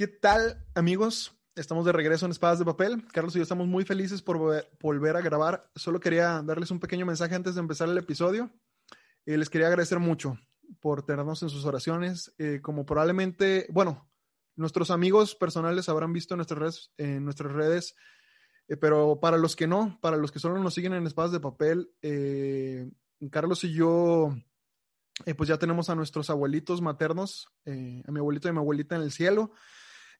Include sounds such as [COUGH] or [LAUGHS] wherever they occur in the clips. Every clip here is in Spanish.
¿Qué tal, amigos? Estamos de regreso en Espadas de Papel. Carlos y yo estamos muy felices por volver a grabar. Solo quería darles un pequeño mensaje antes de empezar el episodio. Eh, les quería agradecer mucho por tenernos en sus oraciones. Eh, como probablemente, bueno, nuestros amigos personales habrán visto en nuestras redes, en nuestras redes eh, pero para los que no, para los que solo nos siguen en Espadas de Papel, Carlos y yo, pues ya tenemos a nuestros abuelitos maternos, a mi abuelito y mi abuelita en el cielo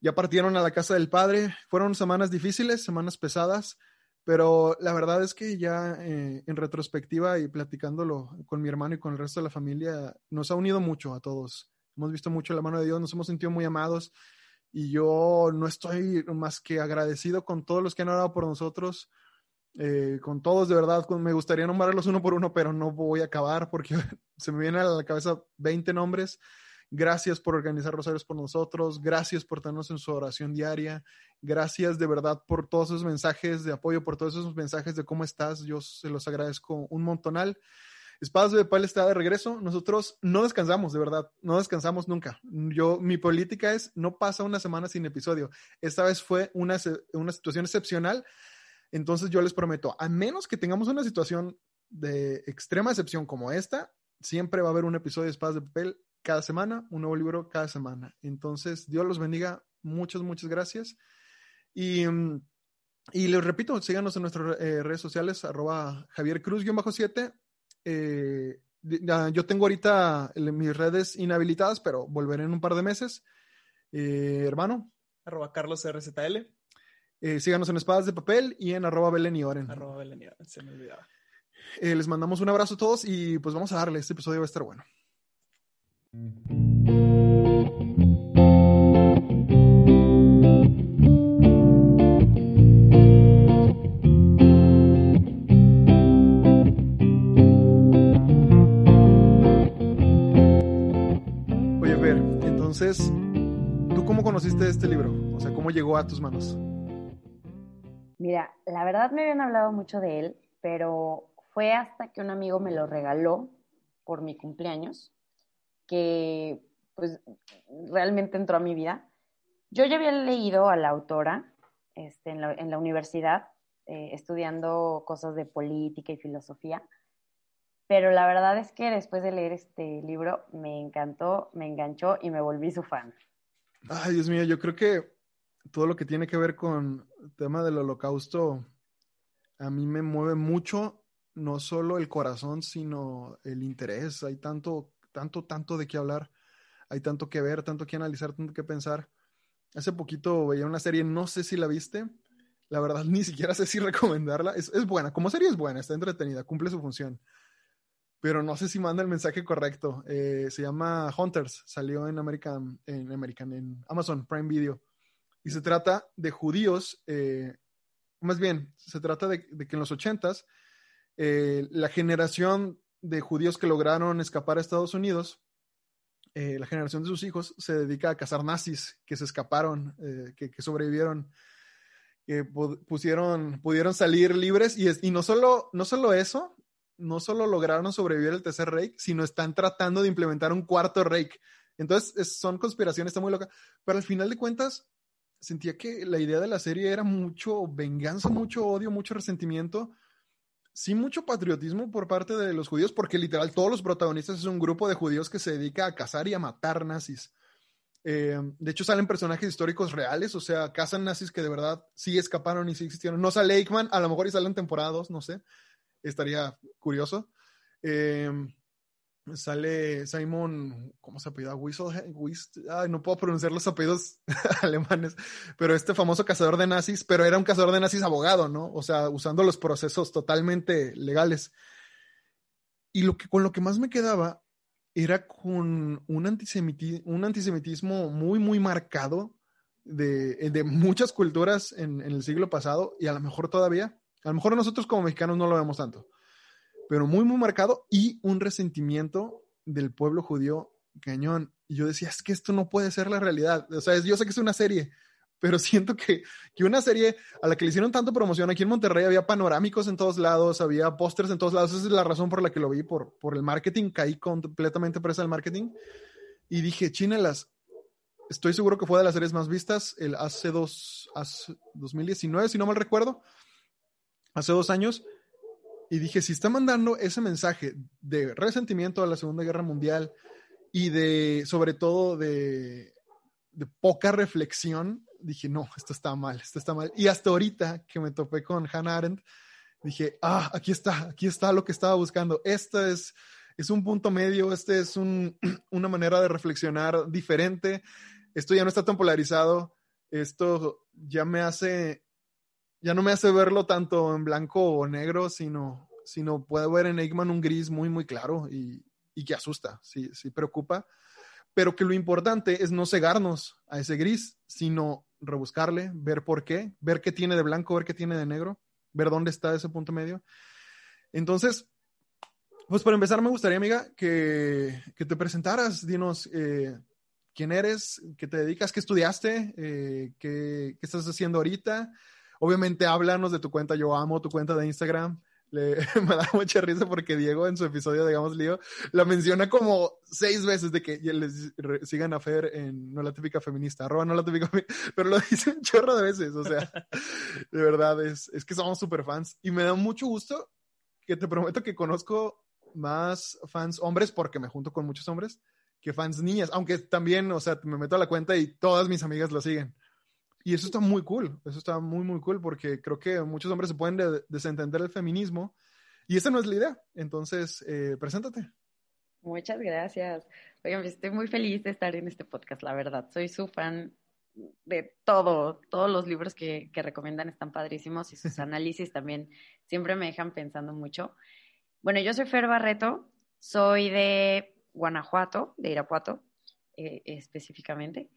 ya partieron a la casa del padre. Fueron semanas difíciles, semanas pesadas, pero la verdad es que ya eh, en retrospectiva y platicándolo con mi hermano y con el resto de la familia, nos ha unido mucho a todos. Hemos visto mucho la mano de Dios, nos hemos sentido muy amados y yo no estoy más que agradecido con todos los que han orado por nosotros. Eh, con todos, de verdad, me gustaría nombrarlos uno por uno, pero no voy a acabar porque [LAUGHS] se me vienen a la cabeza 20 nombres Gracias por organizar Rosarios por nosotros. Gracias por tenernos en su oración diaria. Gracias de verdad por todos esos mensajes de apoyo, por todos esos mensajes de cómo estás. Yo se los agradezco un montonal. Espadas de Pal está de regreso. Nosotros no descansamos, de verdad. No descansamos nunca. Yo, mi política es no pasa una semana sin episodio. Esta vez fue una, una situación excepcional. Entonces yo les prometo, a menos que tengamos una situación de extrema excepción como esta, siempre va a haber un episodio de Espadas de Papel cada semana, un nuevo libro cada semana. Entonces, Dios los bendiga. Muchas, muchas gracias. Y, mm, y les repito, síganos en nuestras eh, redes sociales, arroba Javier Cruz-7. Eh, yo tengo ahorita mis redes inhabilitadas, pero volveré en un par de meses. Eh, hermano. Arroba Carlos RZL. síganos en Espadas de Papel y en arroba Belén y Oren. Arroba Belén y Oren, se me olvidaba. les mandamos un abrazo a todos y pues vamos a darle. Este episodio va a estar bueno. Oye, Ver, entonces, ¿tú cómo conociste este libro? O sea, ¿cómo llegó a tus manos? Mira, la verdad me habían hablado mucho de él, pero fue hasta que un amigo me lo regaló por mi cumpleaños que pues realmente entró a mi vida. Yo ya había leído a la autora este, en, la, universidad, eh, estudiando cosas de política y filosofía, pero la verdad es que después de leer este libro me encantó, me enganchó y me volví su fan. Ay, Dios mío, yo creo que todo lo que tiene que ver con el tema del holocausto a mí me mueve mucho, no solo el corazón, sino el interés. Hay tanto tanto, tanto de qué hablar, hay tanto que ver, tanto que analizar, tanto que pensar. Hace poquito veía una serie, no sé si la viste, la verdad [LAUGHS] ni siquiera sé si recomendarla. Es, buena, como serie es buena, está entretenida, cumple su función. Pero no sé si manda el mensaje correcto. Eh, se llama Hunters, salió en American, en American, en Amazon Prime Video. Y se trata de judíos, eh, más bien, se trata de, que en los ochentas, eh, la generación de judíos que lograron escapar a Estados Unidos, eh, la generación de sus hijos se dedica a cazar nazis que se escaparon, eh, que, sobrevivieron, que pusieron, pudieron salir libres y, y no, solo, no solo eso, no solo lograron sobrevivir el tercer Reich, sino están tratando de implementar un cuarto Reich. Entonces, son conspiraciones, está muy loca. Pero al final de cuentas, sentía que la idea de la serie era mucho venganza, mucho odio, mucho resentimiento sí mucho patriotismo por parte de los judíos, porque literal todos los protagonistas es un grupo de judíos que se dedica a cazar y a matar nazis. Eh, de hecho, salen personajes históricos reales, o sea, cazan nazis que de verdad sí escaparon y sí existieron. No sale Eichmann, a lo mejor y salen temporadas, no sé, estaría curioso. Eh, sale Simon, ¿cómo se apellida? Whistle, no puedo pronunciar los apellidos [LAUGHS] alemanes, pero este famoso cazador de nazis, pero era un cazador de nazis abogado, ¿no? O sea, usando los procesos totalmente legales. Y lo que, con lo que más me quedaba era con un, un antisemitismo muy, muy marcado de, muchas culturas en, en el siglo pasado y a lo mejor todavía, a lo mejor nosotros como mexicanos no lo vemos tanto pero muy, muy marcado y un resentimiento del pueblo judío cañón. Y yo decía, es que esto no puede ser la realidad. O sea, yo sé que es una serie, pero [LAUGHS] siento que, que una serie a la que le hicieron tanto promoción aquí en Monterrey había panorámicos en todos lados, había pósters en todos lados. Esa es la razón por la que lo vi, por, por el marketing. Caí completamente presa del marketing. Y dije, chínelas, estoy seguro que fue de las series más vistas, el hace dos, hace 2019, si no mal recuerdo, hace dos años. Y dije, si está mandando ese mensaje de resentimiento a la Segunda Guerra Mundial y de, sobre todo, de, poca reflexión, dije, no, esto está mal, esto está mal. Y hasta ahorita que me topé con Hannah Arendt, dije, ah, aquí está, aquí está lo que estaba buscando. Este es, es un punto medio, este es un, [CLEARS THROAT] una manera de reflexionar diferente. Esto ya no está tan polarizado. Esto ya me hace, ya no me hace verlo tanto en blanco o negro, sino, sino puedo ver en Eggman un gris muy, muy claro y, y que asusta, sí, sí preocupa. Pero que lo importante es no cegarnos a ese gris, sino rebuscarle, ver por qué, ver qué tiene de blanco, ver qué tiene de negro ver dónde está ese punto medio. Entonces, pues para empezar, me gustaría, amiga, que, que te presentaras, dinos eh, quién eres, qué te dedicas, qué estudiaste, eh, qué, qué, estás haciendo ahorita. Obviamente, háblanos de tu cuenta, yo amo tu cuenta de Instagram. Le, [LAUGHS] me da mucha risa porque Diego en su episodio, digamos, Lío, la menciona como seis veces de que les sigan a Fer en No la típica feminista, arroba no la típica [LAUGHS] pero lo dice un chorro de veces, o sea, [LAUGHS] de verdad, es, es que somos súper fans y me da mucho gusto que te prometo que conozco más fans hombres porque me junto con muchos hombres que fans niñas, aunque también, o sea, me meto a la cuenta y todas mis amigas lo siguen. Y eso está muy cool, eso está muy, muy cool porque creo que muchos hombres se pueden de desentender del feminismo y esa no es la idea. Entonces, eh, preséntate. Muchas gracias. Oigan, estoy muy feliz de estar en este podcast, la verdad. Soy su fan de todo, todos los libros que, que recomiendan están padrísimos y sus [LAUGHS] análisis también siempre me dejan pensando mucho. Bueno, yo soy Fer Barreto, soy de Guanajuato, de Irapuato eh, específicamente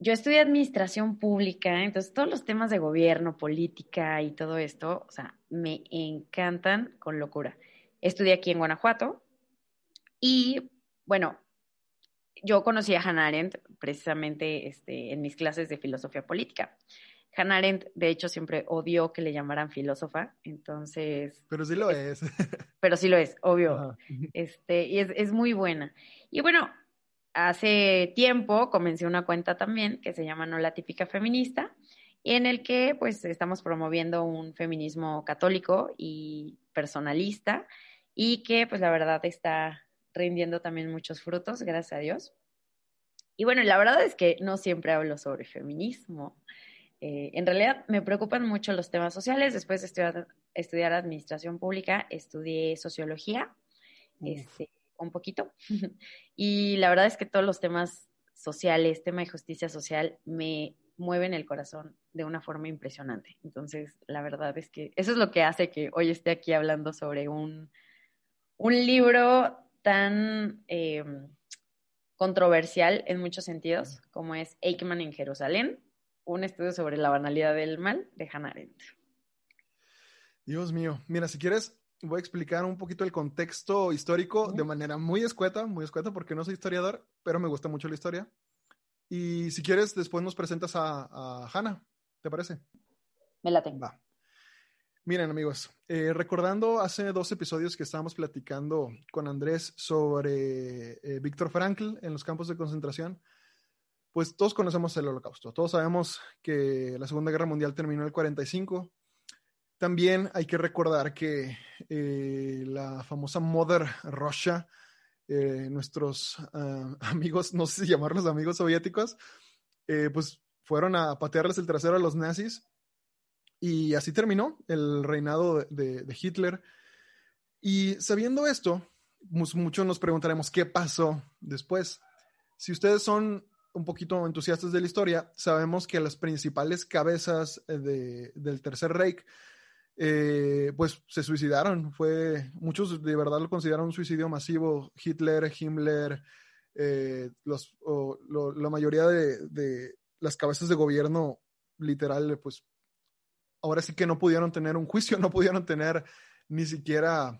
yo estudié administración pública, entonces todos los temas de gobierno, política y todo esto, o sea, me encantan con locura. Estudié aquí en Guanajuato y, bueno, yo conocí a Hannah Arendt precisamente este, en mis clases de filosofía política. Hannah Arendt, de hecho, siempre odió que le llamaran filósofa, entonces... Pero sí lo es. [LAUGHS] Pero sí lo es, obvio. Este, y es, es muy buena. Y bueno, hace tiempo comencé una cuenta también que se llama No la típica feminista, y en el que pues estamos promoviendo un feminismo católico y personalista y que pues la verdad está rindiendo también muchos frutos, gracias a Dios. Y bueno, la verdad es que no siempre hablo sobre feminismo. Eh, en realidad me preocupan mucho los temas sociales. Después de estudiar, estudiar administración pública, estudié sociología. Este, un poquito. [LAUGHS] y la verdad es que todos los temas sociales, tema de justicia social, me mueven el corazón de una forma impresionante. Entonces, la verdad es que eso es lo que hace que hoy esté aquí hablando sobre un, un libro tan eh, controversial en muchos sentidos, como es Eichmann en Jerusalén, un estudio sobre la banalidad del mal de Hannah Arendt. Dios mío, mira, si quieres, voy a explicar un poquito el contexto histórico de manera muy escueta, muy escueta porque no soy historiador, pero me gusta mucho la historia. Y si quieres, después nos presentas a, a Hannah, ¿te parece? Me la tengo. Va. Miren amigos, eh, recordando hace dos episodios que estábamos platicando con Andrés sobre eh, Víctor Frankl en los campos de concentración, pues todos conocemos el holocausto, todos sabemos que la Segunda Guerra Mundial terminó en el 45, también hay que recordar que eh, la famosa Mother Russia, eh, nuestros uh, [LAUGHS] amigos, no sé si llamarlos amigos soviéticos, eh, pues fueron a patearles el trasero a los nazis y así terminó el reinado de, Hitler. Y sabiendo esto, muchos nos preguntaremos qué pasó después. Si ustedes son un poquito entusiastas de la historia, sabemos que las principales cabezas de, del Tercer Reich eh, pues se suicidaron. Fue, muchos de verdad lo consideraron un suicidio masivo. Hitler, Himmler, eh, la mayoría de, las cabezas de gobierno, literal, pues ahora sí que no pudieron tener un juicio, [LAUGHS] no pudieron tener ni siquiera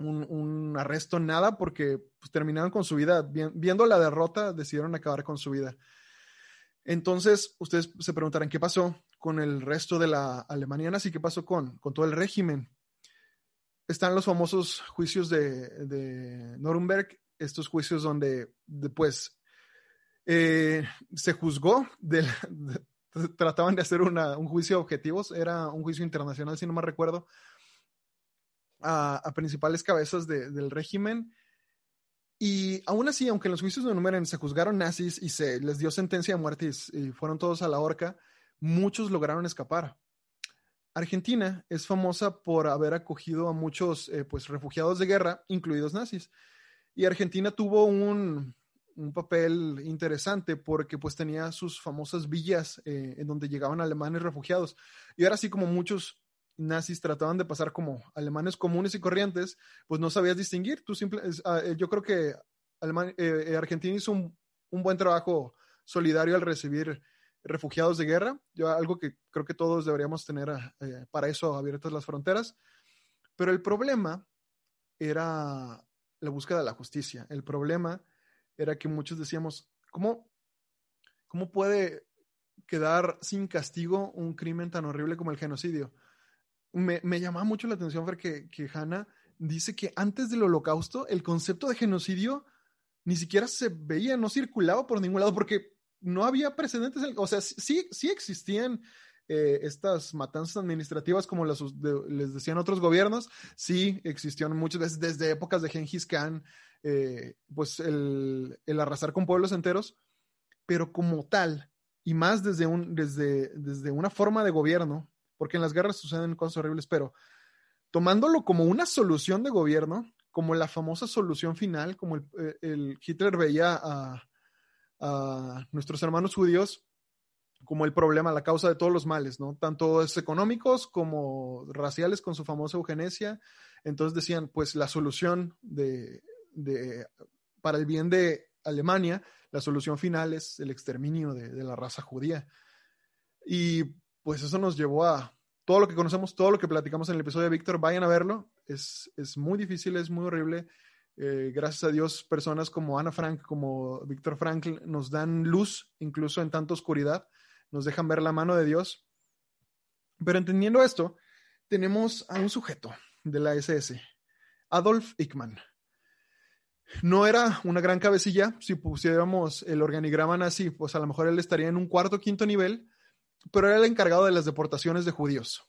un, arresto, nada, porque pues, terminaron con su vida. viendo la derrota, decidieron acabar con su vida. Entonces, ustedes se preguntarán qué pasó con el resto de la Alemania nazi, qué pasó con, con todo el régimen. Están los famosos juicios de, de Nuremberg, estos juicios donde, pues, Eh, se juzgó, [LAUGHS] trataban de hacer un juicio de objetivos, era un juicio internacional, si no me recuerdo, a, principales cabezas de, del régimen. Y aún así, aunque en los juicios de número se juzgaron nazis y se les dio sentencia de muerte y, y fueron todos a la horca, muchos lograron escapar. Argentina es famosa por haber acogido a muchos eh, pues, refugiados de guerra, incluidos nazis. Y Argentina tuvo un, un papel interesante porque pues tenía sus famosas villas eh, en donde llegaban alemanes refugiados. Y ahora sí como muchos nazis trataban de pasar como alemanes comunes y corrientes, pues no sabías distinguir. Tú simple, uh, yo creo que eh, Argentina hizo un, un, buen trabajo solidario al recibir refugiados de guerra, yo, algo que creo que todos deberíamos tener eh, para eso abiertas las fronteras. Pero el problema era la búsqueda de la justicia. El problema era que muchos decíamos, ¿cómo, cómo puede quedar sin castigo un crimen tan horrible como el genocidio? Me, me llamaba mucho la atención ver que, que Hannah dice que antes del holocausto el concepto de genocidio ni siquiera se veía, no circulaba por ningún lado, porque no había precedentes, o sea, sí, sí existían eh, estas matanzas administrativas como las, les decían otros gobiernos, sí existieron muchas veces desde épocas de Genghis Khan, eh, pues el, el, arrasar con pueblos enteros, pero como tal, y más desde, un, desde, desde una forma de gobierno, porque en las guerras suceden cosas horribles, pero tomándolo como una solución de gobierno, como la famosa solución final, como el, eh, el Hitler veía a, a, nuestros hermanos judíos como el problema, la causa de todos los males, ¿no? Tanto económicos como raciales con su famosa eugenesia. Entonces decían, pues la solución de, de, para el bien de Alemania, la solución final es el exterminio de, de, la raza judía. Y pues eso nos llevó a todo lo que conocemos, todo lo que platicamos en el episodio de Víctor, vayan a verlo. Es, es muy difícil, es muy horrible. Eh, gracias a Dios, personas como Ana Frank, como Víctor Frankl, nos dan luz, incluso en tanta oscuridad, nos dejan ver la mano de Dios. Pero entendiendo esto, tenemos a un sujeto de la SS, Adolf Eichmann. No era una gran cabecilla, si pusiéramos el organigrama nazi, pues a lo mejor él estaría en un cuarto quinto nivel, pero era el encargado de las deportaciones de judíos.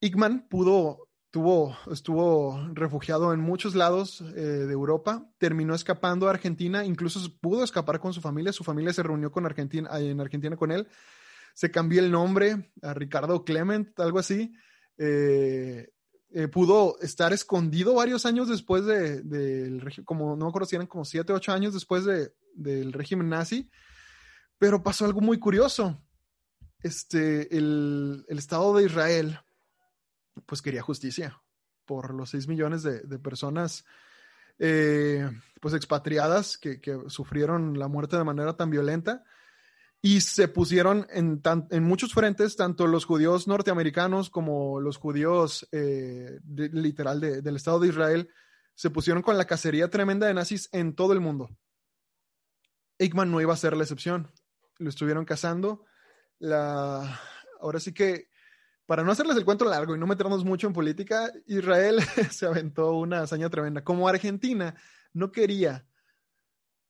Eichmann pudo Tuvo, estuvo refugiado en muchos lados eh, de Europa, terminó escapando a Argentina, incluso pudo escapar con su familia, su familia se reunió con Argentina, en Argentina con él, se cambió el nombre a Ricardo Clement, algo así, eh, eh, pudo estar escondido varios años después del de, como no me acuerdo si eran como siete, ocho años después de, del régimen nazi, pero pasó algo muy curioso. Este, el, el Estado de Israel pues quería justicia por los 6 millones de, de personas eh, pues expatriadas que, que, sufrieron la muerte de manera tan violenta y se pusieron en, tan, en muchos frentes, tanto los judíos norteamericanos como los judíos eh, literal de, del Estado de Israel, se pusieron con la cacería tremenda de nazis en todo el mundo. Eichmann no iba a ser la excepción. Lo estuvieron cazando. La... Ahora sí que para no hacerles el cuento largo y no meternos mucho en política, Israel [LAUGHS] se aventó una hazaña tremenda. Como Argentina no quería,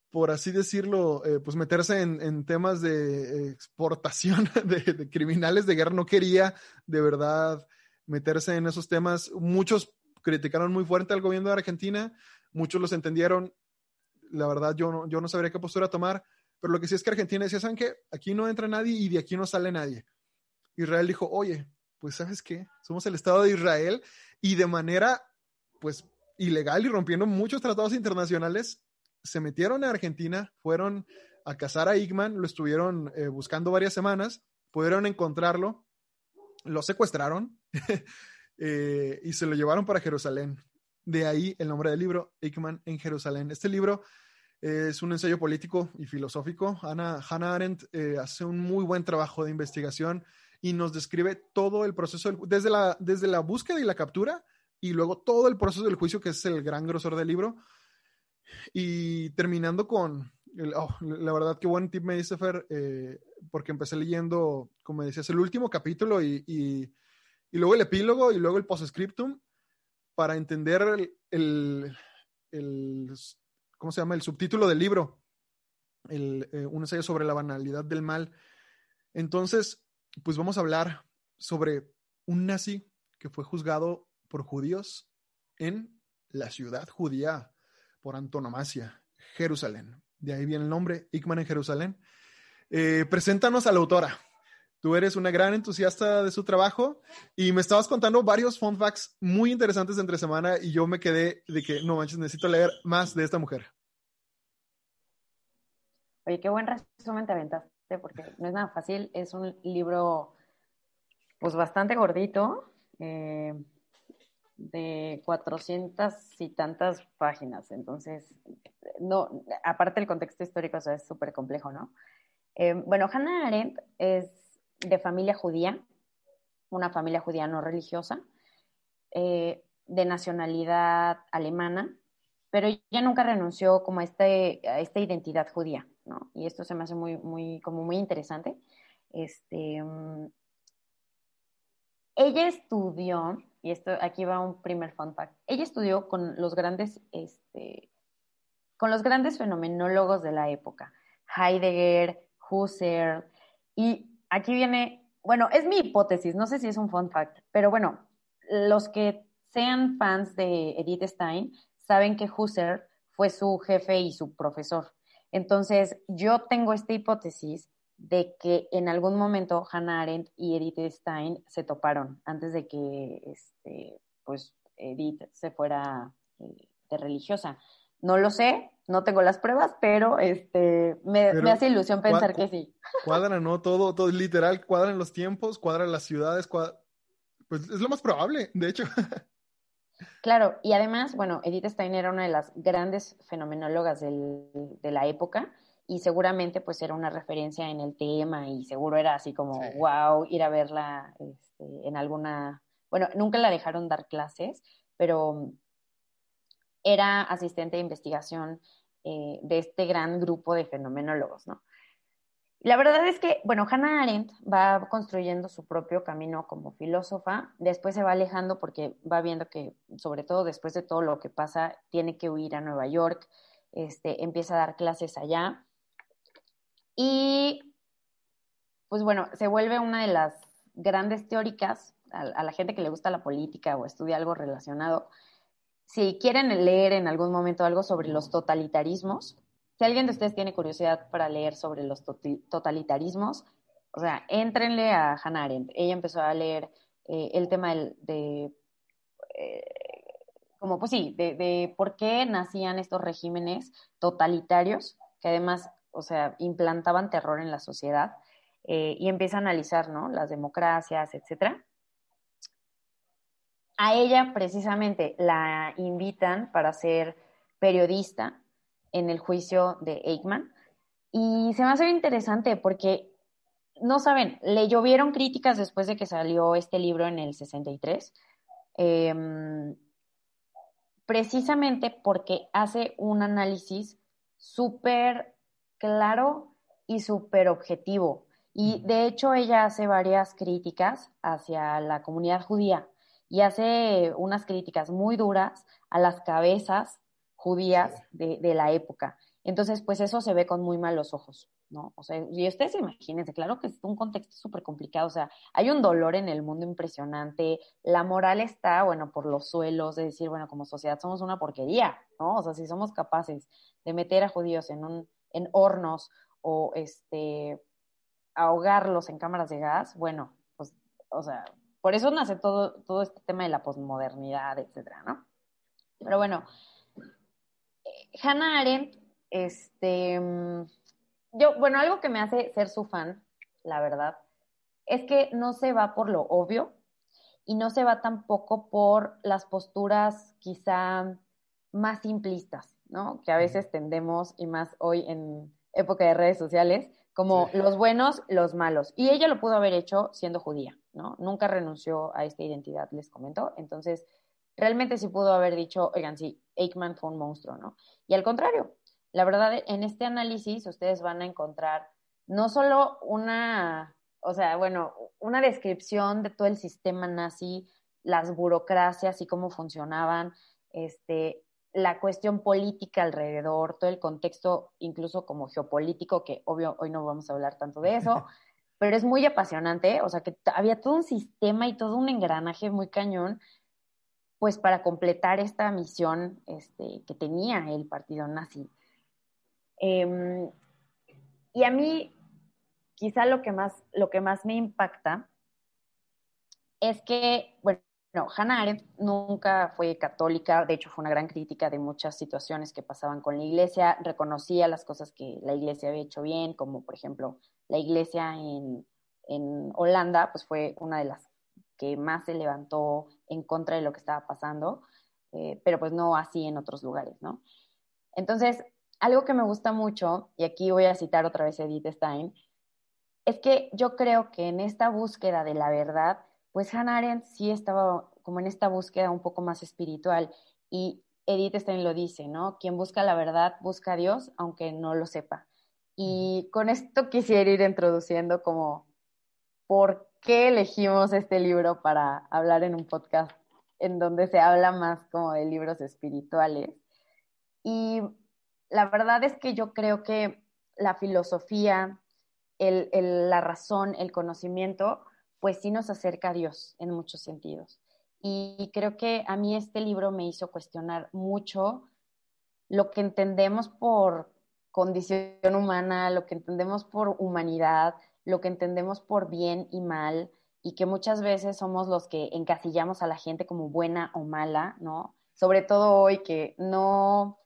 por así decirlo, eh, pues meterse en, temas de exportación [LAUGHS] de, de, criminales de guerra, no quería de verdad meterse en esos temas. Muchos criticaron muy fuerte al gobierno de Argentina, muchos los entendieron. La verdad, yo no, yo no sabría qué postura tomar, pero lo que sí es que Argentina decía, ¿saben qué? Aquí no entra nadie y de aquí no sale nadie. Israel dijo, oye, pues sabes qué, somos el Estado de Israel y de manera pues ilegal y rompiendo muchos tratados internacionales, se metieron a Argentina, fueron a cazar a Igman, lo estuvieron eh, buscando varias semanas, pudieron encontrarlo, lo secuestraron [LAUGHS] eh, y se lo llevaron para Jerusalén. De ahí el nombre del libro, Eichmann en Jerusalén. Este libro es un ensayo político y filosófico. Ana, Hannah Arendt eh, hace un muy buen trabajo de investigación y nos describe todo el proceso, del, desde, la, desde la búsqueda y la captura, y luego todo el proceso del juicio, que es el gran grosor del libro. Y terminando con, oh, la verdad que buen tip me dice Fer, eh, porque empecé leyendo, como decías, el último capítulo y, y, y luego el epílogo y luego el postscriptum para entender el, el, el, ¿cómo se llama? El subtítulo del libro. el, eh, un ensayo sobre la banalidad del mal. Entonces, pues vamos a hablar sobre un nazi que fue juzgado por judíos en la ciudad judía por antonomasia, Jerusalén. De ahí viene el nombre, Ickman en Jerusalén. Eh, preséntanos a la autora. Tú eres una gran entusiasta de su trabajo y me estabas contando varios fun facts muy interesantes entre semana y yo me quedé de que, no manches, necesito leer más de esta mujer. Oye, qué buen resumen te aventaste porque no es nada fácil. Es un libro, pues bastante gordito, eh, de 400 y tantas páginas. Entonces, no, aparte el contexto histórico, o es súper complejo, ¿no? Eh, bueno, Hannah Arendt es de familia judía, una familia judía no religiosa, eh, de nacionalidad alemana, pero ella nunca renunció como este, a esta identidad judía, Y esto se me hace muy, muy, como muy interesante. Este, mm, ella estudió, y esto aquí va un primer fun fact, ella estudió con los grandes, este, con los grandes fenomenólogos de la época, Heidegger, Husserl, y aquí viene, bueno, es mi hipótesis, no sé si es un fun fact, pero bueno, los que sean fans de Edith Stein saben que Husserl fue su jefe y su profesor. Entonces, yo tengo esta hipótesis de que en algún momento Hannah Arendt y Edith Stein se toparon antes de que, este, pues, Edith se fuera eh, de religiosa. No lo sé, no tengo las pruebas, pero este me, hace ilusión pensar que sí. [LAUGHS] Cuadran, ¿no? Todo, todo literal, cuadran los tiempos, cuadran las ciudades, pues es lo más probable, de hecho. [LAUGHS] Claro, y además, bueno, Edith Stein era una de las grandes fenomenólogas del, de la época y seguramente pues era una referencia en el tema y seguro era así como, wow, ir a verla este, en alguna, bueno, nunca la dejaron dar clases, pero era asistente de investigación eh, de este gran grupo de fenomenólogos, ¿no? La verdad es que, bueno, Hannah Arendt va construyendo su propio camino como filósofa, después se va alejando porque va viendo que, sobre todo después de todo lo que pasa, tiene que huir a Nueva York, este, empieza a dar clases allá. Y, pues bueno, se vuelve una de las grandes teóricas a, a la gente que le gusta la política o estudia algo relacionado, si quieren leer en algún momento algo sobre los totalitarismos, si alguien de ustedes tiene curiosidad para leer sobre los totalitarismos, o sea, éntrenle a Hannah Arendt. Ella empezó a leer eh, el tema de, eh, como pues sí, de, por qué nacían estos regímenes totalitarios, que además, o sea, implantaban terror en la sociedad, eh, y empieza a analizar, ¿no? Las democracias, etcétera a ella precisamente la invitan para ser periodista en el juicio de Eichmann. Y se me hace interesante porque, no saben, le llovieron críticas después de que salió este libro en el 63, em, precisamente porque hace un análisis súper claro y súper objetivo. Y de hecho ella hace varias críticas hacia la comunidad judía y hace unas críticas muy duras a las cabezas judías de, la época. Entonces, pues eso se ve con muy malos ojos, ¿no? O sea, y ustedes imagínense, claro que es un contexto súper complicado, o sea, hay un dolor en el mundo impresionante, la moral está, bueno, por los suelos, de decir, bueno, como sociedad somos una porquería, ¿no? O sea, si somos capaces de meter a judíos en, un, en hornos o, este, ahogarlos en cámaras de gas, bueno, pues, o sea, por eso nace todo, todo este tema de la posmodernidad, etcétera, ¿no? Pero bueno, Hannah Arendt, este, mm, yo, bueno, algo que me hace ser su fan, la verdad, es que no se va por lo obvio y no se va tampoco por las posturas quizá más simplistas, ¿no? Que a veces tendemos, y más hoy en época de redes sociales, como los buenos, los malos. Y ella lo pudo haber hecho siendo judía. ¿no? Nunca renunció a esta identidad, les comento. Entonces, realmente sí pudo haber dicho, oigan, sí, Eichmann fue un monstruo, ¿no? Y al contrario, la verdad, en este análisis ustedes van a encontrar no solo una, o sea, bueno, una descripción de todo el sistema nazi, las burocracias y cómo funcionaban, este, la cuestión política alrededor, todo el contexto, incluso como geopolítico, que obvio hoy no vamos a hablar tanto de eso, [LAUGHS] pero es muy apasionante, o sea que había todo un sistema y todo un engranaje muy cañón, pues para completar esta misión este, que tenía el partido nazi. Em, y a mí, quizá lo que más, lo que más me impacta es que, bueno, Hannah Arendt nunca fue católica, de hecho fue una gran crítica de muchas situaciones que pasaban con la iglesia, reconocía las cosas que la iglesia había hecho bien, como por ejemplo la iglesia en, en Holanda, pues fue una de las que más se levantó en contra de lo que estaba pasando, eh, pero pues no así en otros lugares, ¿no? Entonces, algo que me gusta mucho, y aquí voy a citar otra vez a Edith Stein, es que yo creo que en esta búsqueda de la verdad, pues Hannah Arendt sí estaba como en esta búsqueda un poco más espiritual y Edith Stein lo dice, ¿no? Quien busca la verdad busca a Dios aunque no lo sepa. Y con esto [LAUGHS] quisiera ir introduciendo como por qué elegimos este libro para hablar en un podcast en donde se habla más como de libros espirituales. Y la verdad es que yo creo que la filosofía, la razón, el conocimiento, pues sí nos acerca a Dios en muchos sentidos. Y creo que a mí este libro me hizo cuestionar mucho lo que entendemos por condición humana, lo que entendemos por humanidad, lo que entendemos por bien y mal, y que muchas veces somos los que encasillamos a la gente como buena o mala, ¿no? Sobre todo hoy que no,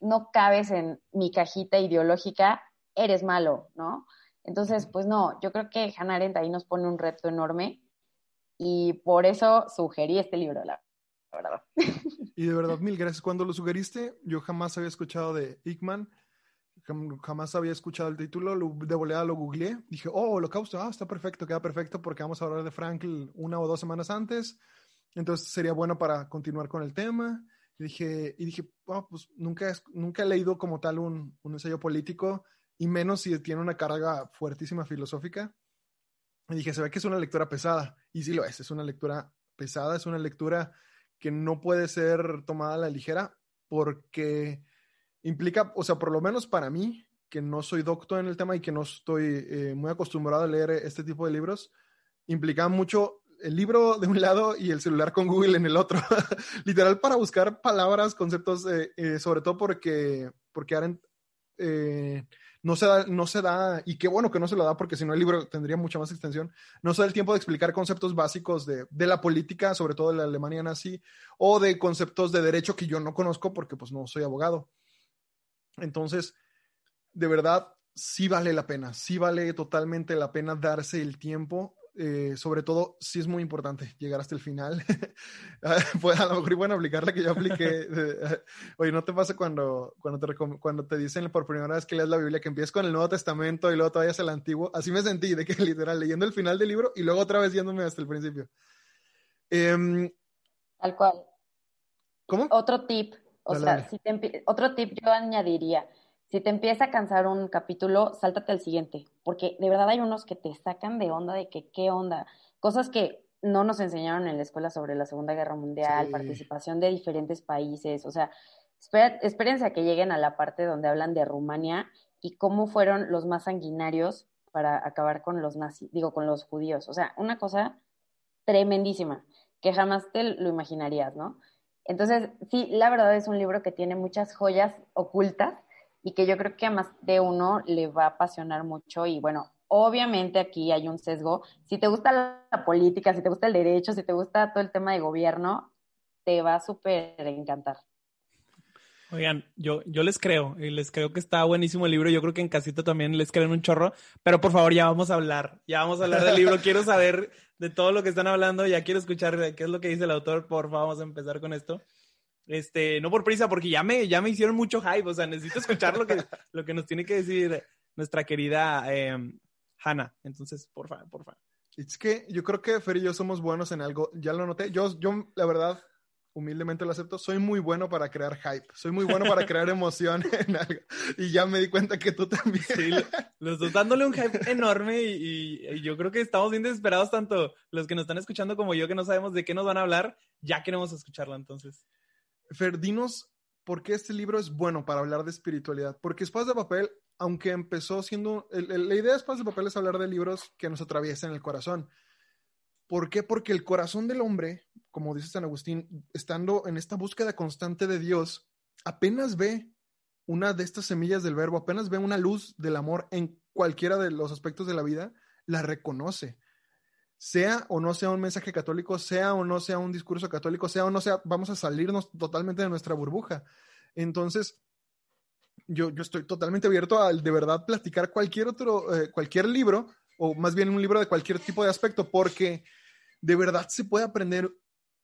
no cabes en mi cajita ideológica, eres malo, ¿no? Entonces, pues no, yo creo que Hannah Arendt ahí nos pone un reto enorme y por eso sugerí este libro, la verdad. Y de verdad, mil gracias. Cuando lo sugeriste, yo jamás había escuchado de Ickman, jamás había escuchado el título, de volada lo googleé, dije, oh, Holocausto, ah, está perfecto, queda perfecto porque vamos a hablar de Frankl una o dos semanas antes, entonces sería bueno para continuar con el tema. Y dije, y dije oh, pues nunca, nunca he leído como tal un, un ensayo político, y menos si tiene una carga fuertísima filosófica. Y dije, se ve que es una lectura pesada. Y sí lo es, es una lectura pesada, es una lectura que no puede ser tomada a la ligera porque implica, o sea, por lo menos para mí, que no soy doctor en el tema y que no estoy eh, muy acostumbrado a leer este tipo de libros, implica mucho el libro de un lado y el celular con Google en el otro. [LAUGHS] Literal para buscar palabras, conceptos, eh, eh, sobre todo porque, porque no se da, no se da, y qué bueno que no se lo da porque si no el libro tendría mucha más extensión, no se da el tiempo de explicar conceptos básicos de, de, la política, sobre todo de la Alemania nazi, o de conceptos de derecho que yo no conozco porque pues no soy abogado. Entonces, de verdad, sí vale la pena, sí vale totalmente la pena darse el tiempo eh, sobre todo, sí es muy importante llegar hasta el final. [LAUGHS] Ah, pues a lo mejor iban a aplicar la que yo apliqué. [LAUGHS] Oye, ¿no te pasa cuando, cuando, te, cuando te dicen por primera vez que lees la Biblia que empiezas con el Nuevo Testamento y luego todavía es el Antiguo? Así me sentí, de que [LAUGHS] literal, leyendo el final del libro y luego otra vez yéndome hasta el principio. Em, Tal cual. ¿Cómo? Otro tip, o sea, Si te, otro tip yo añadiría si te empieza a cansar un capítulo, sáltate al siguiente, porque de verdad hay unos que te sacan de onda de que qué onda, cosas que no nos enseñaron en la escuela sobre la Segunda Guerra Mundial, participación de diferentes países, o sea, espérense a que lleguen a la parte donde hablan de Rumania y cómo fueron los más sanguinarios para acabar con los nazis, digo, con los judíos, o sea, una cosa tremendísima, que jamás te lo imaginarías, ¿no? Entonces, sí, la verdad es un libro que tiene muchas joyas ocultas y que yo creo que a más de uno le va a apasionar mucho y bueno, obviamente aquí hay un sesgo. Si te gusta la, política, si te gusta el derecho, si te gusta todo el tema de gobierno, te va a súper encantar. Oigan, yo, yo les creo, y les creo que está buenísimo el libro. Yo creo que en casita también les creen un chorro, pero por favor, ya vamos a hablar, ya vamos a hablar del libro. Quiero saber de todo lo que están hablando, ya quiero escuchar qué es lo que dice el autor. Por favor, vamos a empezar con esto. Este, no por prisa, porque ya me, ya me hicieron mucho hype, o sea, necesito escuchar lo que, [LAUGHS] lo que nos tiene que decir nuestra querida eh, Hannah. Entonces, por favor, por favor. Es que yo creo que Fer y yo somos buenos en algo, ya lo noté. Yo, yo, la verdad, humildemente lo acepto, soy muy bueno para crear hype, soy muy bueno para crear emoción [LAUGHS] en algo. Y ya me di cuenta que tú también. Sí, los dos dándole un hype enorme y, y, yo creo que estamos bien desesperados, tanto los que nos están escuchando como yo, que no sabemos de qué nos van a hablar, ya queremos escucharlo entonces. Fer, dinos por qué este libro es bueno para hablar de espiritualidad. Porque Espadas de Papel, aunque empezó siendo... la idea de Espadas de Papel es hablar de libros que nos atraviesen el corazón. ¿Por qué? Porque el corazón del hombre, como dice San Agustín, estando en esta búsqueda constante de Dios, apenas ve una de estas semillas del verbo, apenas ve una luz del amor en cualquiera de los aspectos de la vida, la reconoce. Sea o no sea un mensaje católico, sea o no sea un discurso católico, sea o no sea, vamos a salirnos totalmente de nuestra burbuja. Entonces, yo, yo estoy totalmente abierto a de verdad platicar cualquier otro, eh, cualquier libro, o más bien un libro de cualquier tipo de aspecto, porque de verdad se puede aprender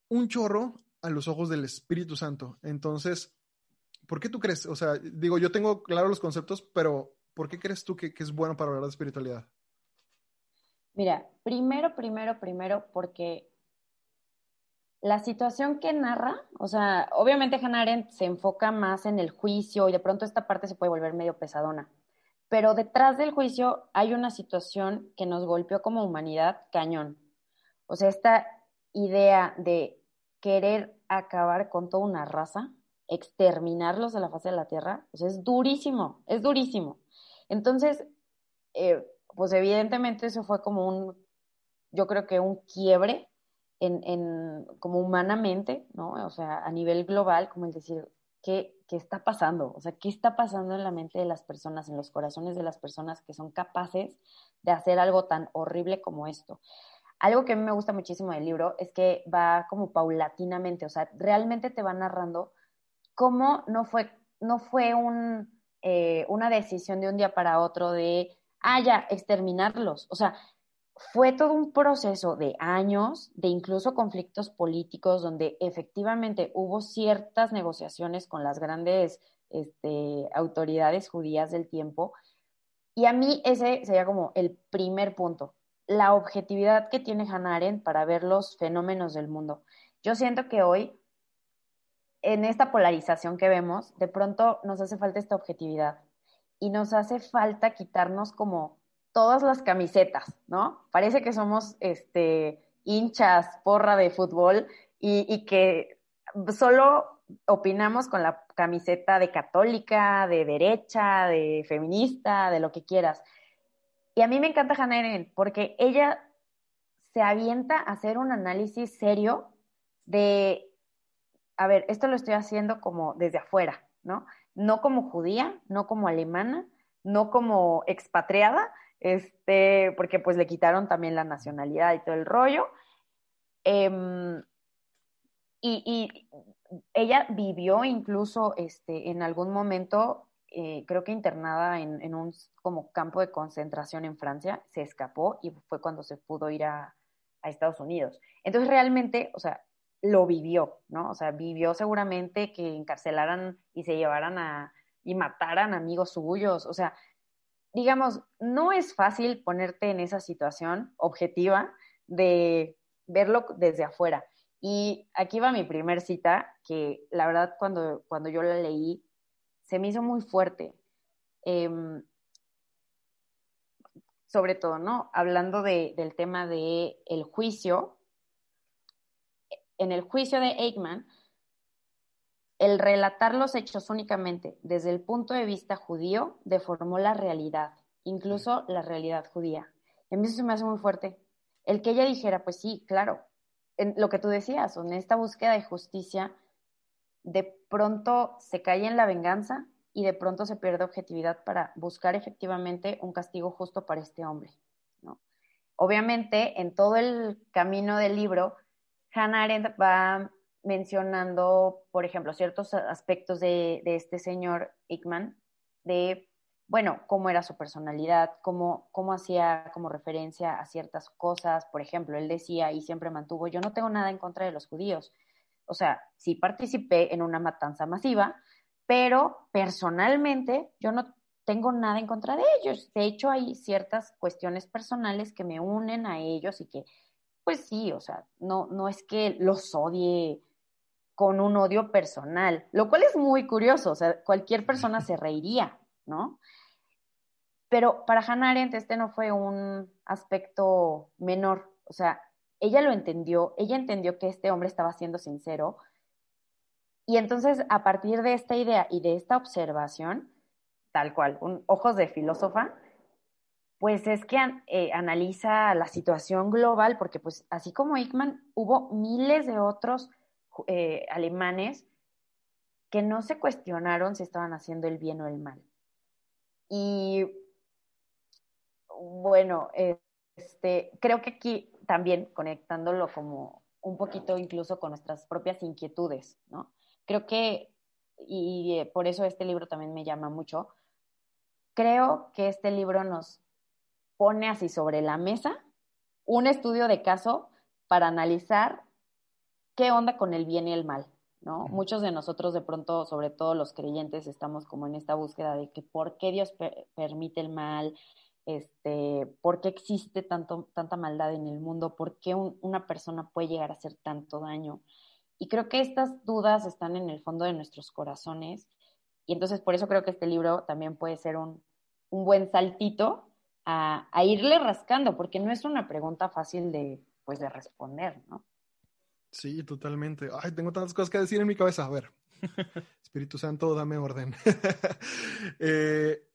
un chorro a los ojos del Espíritu Santo. Entonces, ¿por qué tú crees? O sea, digo, yo tengo claro los conceptos, pero ¿por qué crees tú que, es bueno para hablar de espiritualidad? Mira, primero, primero, primero, porque la situación que narra, o sea, obviamente Hannah Arendt se enfoca más en el juicio y de pronto esta parte se puede volver medio pesadona, pero detrás del juicio hay una situación que nos golpeó como humanidad cañón. O sea, esta idea de querer acabar con toda una raza, exterminarlos de la faz de la Tierra, pues es durísimo, es durísimo. Entonces, eh, pues evidentemente eso fue como un, yo creo que un quiebre en, en, como humanamente, ¿no? O sea, a nivel global, como el decir, ¿qué, ¿qué está pasando? O sea, ¿qué está pasando en la mente de las personas, en los corazones de las personas que son capaces de hacer algo tan horrible como esto? Algo que a mí me gusta muchísimo del libro es que va como paulatinamente, o sea, realmente te va narrando cómo no fue, no fue un, eh, una decisión de un día para otro de, ah, ya, exterminarlos. O sea, fue todo un proceso de años, de incluso conflictos políticos, donde efectivamente hubo ciertas negociaciones con las grandes este, autoridades judías del tiempo. Y a mí ese sería como el primer punto la objetividad que tiene Hannah Arendt para ver los fenómenos del mundo. Yo siento que hoy, en esta polarización que vemos, de pronto nos hace falta esta objetividad y nos hace falta quitarnos como todas las camisetas, ¿no? Parece que somos este, hinchas, porra de fútbol y, y que solo opinamos con la camiseta de católica, de derecha, de feminista, de lo que quieras. Y a mí me encanta Hannah Arendt porque ella se avienta a hacer un análisis serio de, a ver, esto lo estoy haciendo como desde afuera, ¿no? No como judía, no como alemana, no como expatriada, este, porque pues le quitaron también la nacionalidad y todo el rollo. Em, y, y, ella vivió incluso este, en algún momento eh, creo que internada en, un como campo de concentración en Francia, se escapó y fue cuando se pudo ir a, a, Estados Unidos. Entonces realmente, o sea, lo vivió, ¿no? O sea, vivió seguramente que encarcelaran y se llevaran a y mataran amigos suyos, o sea, digamos, no es fácil ponerte en esa situación objetiva de verlo desde afuera. Y aquí va mi primer cita, que la verdad cuando, cuando yo la leí se me hizo muy fuerte. Em, sobre todo, ¿no? Hablando del tema del el juicio, en el juicio de Eichmann, el relatar los hechos únicamente desde el punto de vista judío deformó la realidad, incluso la realidad judía. Y a mí eso se me hace muy fuerte. El que ella dijera, pues sí, claro, en lo que tú decías, en esta búsqueda de justicia, de pronto se cae en la venganza y de pronto se pierde objetividad para buscar efectivamente un castigo justo para este hombre. Obviamente, en todo el camino del libro, Hannah Arendt va mencionando, por ejemplo, ciertos aspectos de, de este señor Hickman, de, bueno, cómo era su personalidad, cómo, cómo hacía como referencia a ciertas cosas. Por ejemplo, él decía y siempre mantuvo, yo no tengo nada en contra de los judíos, o sea, sí participé en una matanza masiva, pero personalmente yo no tengo nada en contra de ellos. De hecho, hay ciertas cuestiones personales que me unen a ellos y que, pues sí, o sea, no, no es que los odie con un odio personal, lo cual es muy curioso, o sea, cualquier persona se reiría, ¿no? Pero para Hannah Arendt este no fue un aspecto menor, o sea, ella lo entendió, ella entendió que este hombre estaba siendo sincero Y entonces, a partir de esta idea y de esta observación, tal cual, ojos de filósofa, pues es que eh, analiza la situación global, porque pues así como Eichmann, hubo miles de otros eh, alemanes que no se cuestionaron si estaban haciendo el bien o el mal. Y bueno, este, creo que aquí también conectándolo como un poquito incluso con nuestras propias inquietudes, ¿no? Creo que, y eh, por eso este libro también me llama mucho, creo que este libro nos pone así sobre la mesa un estudio de caso para analizar qué onda con el bien y el mal, ¿no? Muchos de nosotros de pronto, sobre todo los creyentes, estamos como en esta búsqueda de que por qué Dios permite el mal, este, por qué existe tanto, tanta maldad en el mundo, por qué una persona puede llegar a hacer tanto daño. Y creo que estas dudas están en el fondo de nuestros corazones. Y entonces por eso creo que este libro también puede ser un, buen saltito a, irle rascando, porque no es una pregunta fácil de, pues, de responder, ¿no? Sí, totalmente. Ay, tengo tantas cosas que decir en mi cabeza. A ver, [LAUGHS] Espíritu Santo, dame orden. [LAUGHS] Eh,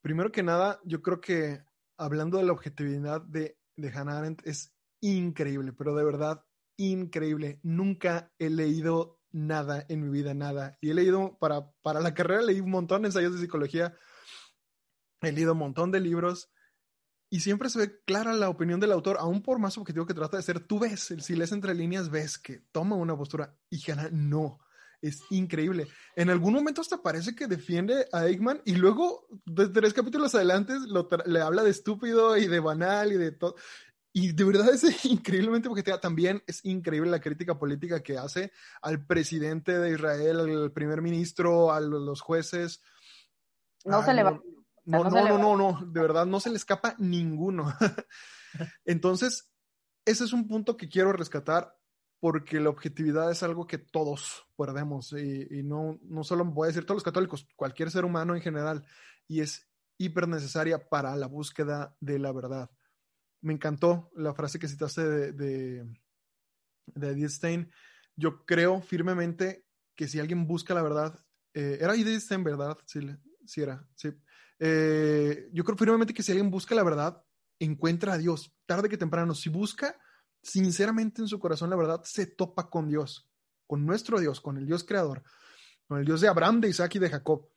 primero que nada, yo creo que hablando de la objetividad de, de Hannah Arendt es increíble, pero de verdad increíble. Nunca he leído nada en mi vida, nada. Y he leído, para, para la carrera leí un montón de ensayos de psicología, he leído un montón de libros y siempre se ve clara la opinión del autor, aún por más objetivo que trata de ser. Tú ves, si lees entre líneas, ves que toma una postura y Hannah no. Es increíble. En algún momento hasta parece que defiende a Eggman y luego, de tres capítulos adelante, le habla de estúpido y de banal y de todo. Y de verdad es [LAUGHS] increíblemente porque también es increíble la crítica política que hace al presidente de Israel, al primer ministro, a los jueces. No se le va. No, no, no, no, no, de verdad no se le escapa ninguno. [LAUGHS] Entonces, ese es un punto que quiero rescatar porque la objetividad es algo que todos perdemos y, no, no solo voy a decir todos los católicos, cualquier ser humano en general, y es hiper necesaria para la búsqueda de la verdad me encantó la frase que citaste de, de, de Edith Stein. Yo creo firmemente que si alguien busca la verdad, eh, era Edith Stein, ¿verdad? Sí, sí era, sí. Eh, yo creo firmemente que si alguien busca la verdad, encuentra a Dios, tarde que temprano. Si busca sinceramente en su corazón la verdad, se topa con Dios, con nuestro Dios, con el Dios creador, con el Dios de Abraham, de Isaac y de Jacob.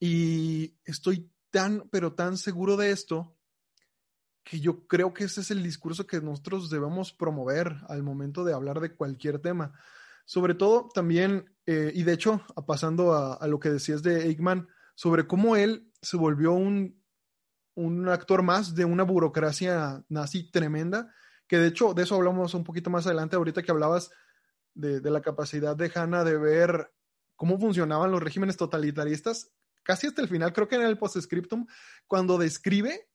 Y estoy tan, pero tan seguro de esto que yo creo que ese es el discurso que nosotros debemos promover al momento de hablar de cualquier tema. Sobre todo también, eh, y de hecho, pasando a, lo que decías de Eichmann, sobre cómo él se volvió un, un actor más de una burocracia nazi tremenda, que de hecho de eso hablamos un poquito más adelante, ahorita que hablabas de, la capacidad de Hanna de ver cómo funcionaban los regímenes totalitaristas, casi hasta el final, creo que en el postscriptum, cuando describe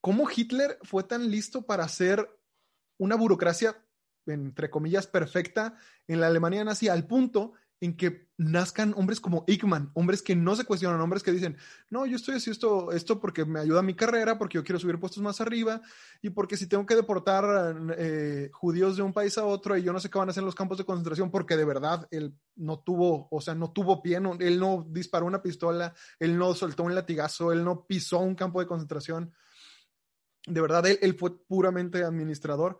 cómo Hitler fue tan listo para hacer una burocracia, entre comillas, perfecta en la Alemania nazi, al punto en que nazcan hombres como Eichmann, hombres que no se cuestionan, hombres que dicen, no, yo estoy haciendo esto, esto porque me ayuda a mi carrera, porque yo quiero subir puestos más arriba, y porque si tengo que deportar eh, judíos de un país a otro y yo no sé qué van a hacer en los campos de concentración, porque de verdad él no tuvo, o sea, no tuvo pie, él no disparó una pistola, él no soltó un latigazo, él no pisó un campo de concentración de verdad, él, él, fue puramente administrador.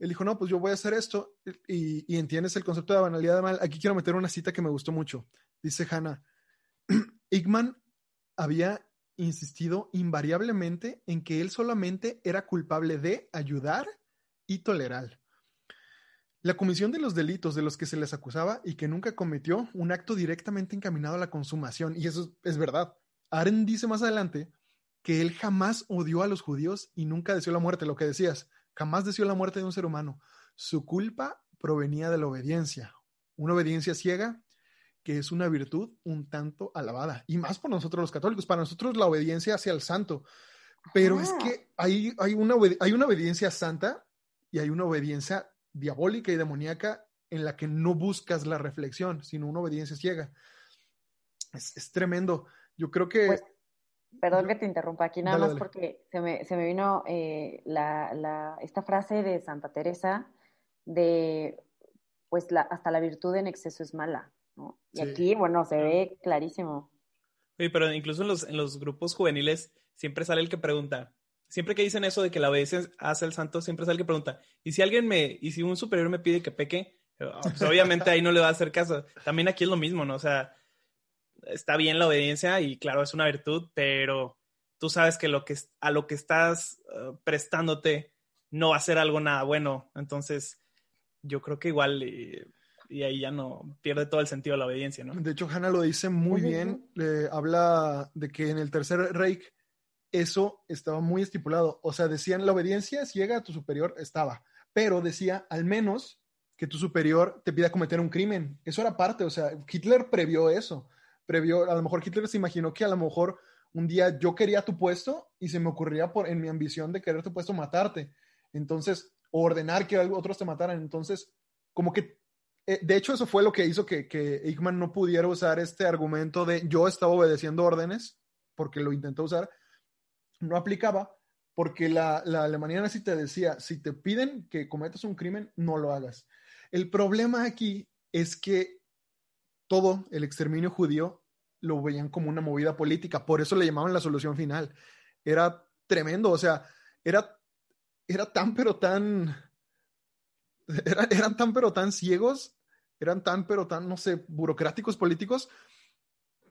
Él dijo, no, pues yo voy a hacer esto y, entiendes el concepto de banalidad de mal. Aquí quiero meter una cita que me gustó mucho. Dice Hannah, [CLEARS THROAT] Igman había insistido invariablemente en que él solamente era culpable de ayudar y tolerar. La comisión de los delitos de los que se les acusaba y que nunca cometió un acto directamente encaminado a la consumación. Y eso es verdad. Aren dice más adelante que él jamás odió a los judíos y nunca deseó la muerte, lo que decías, jamás deseó la muerte de un ser humano. Su culpa provenía de la obediencia, una obediencia ciega que es una virtud un tanto alabada, y más por nosotros los católicos, para nosotros la obediencia hacia el santo, pero es que hay, hay, una, hay una obediencia santa y hay una obediencia diabólica y demoníaca en la que no buscas la reflexión, sino una obediencia ciega. Es, tremendo. Yo creo que... Pues, Perdón que te interrumpa aquí, nada más porque se me, se me vino eh, la, la, esta frase de Santa Teresa de, pues la, hasta la virtud en exceso es mala, Y aquí, bueno, se ve clarísimo. Oye, pero incluso en los, en los grupos juveniles siempre sale el que pregunta, siempre que dicen eso de que la obediencia hace el santo, siempre sale el que pregunta, ¿y si alguien me, y si un superior me pide que peque? Ah, pues obviamente ahí no le va a hacer caso. También aquí es lo mismo, ¿no? O sea, está bien la obediencia y claro, es una virtud, pero tú sabes que, lo que a lo que estás uh, prestándote no va a ser algo nada bueno. Entonces, yo creo que igual y, ahí ya no pierde todo el sentido de la obediencia, ¿no? De hecho, Hannah lo dice muy bien. habla de que en el tercer Reich eso estaba muy estipulado. O sea, decían la obediencia ciega a tu superior estaba, pero decía al menos que tu superior te pida cometer un crimen. Eso era parte, o sea, Hitler previó eso. Previó, a lo mejor Hitler se imaginó que a lo mejor un día yo quería tu puesto y se me ocurría por, en mi ambición de querer tu puesto matarte. Entonces, ordenar que otros te mataran. Entonces, como que, eh, de hecho, eso fue lo que hizo que, que Eichmann no pudiera usar este argumento de yo estaba obedeciendo órdenes, porque lo intentó usar, no aplicaba, porque la, la Alemania nazi te decía, si te piden que cometas un crimen, no lo hagas. El problema aquí es que todo el exterminio judío lo veían como una movida política, por eso le llamaban la solución final. Era tremendo, o sea, era, era tan pero tan, [LAUGHS] eran tan pero tan ciegos, eran tan pero tan, no sé, burocráticos políticos,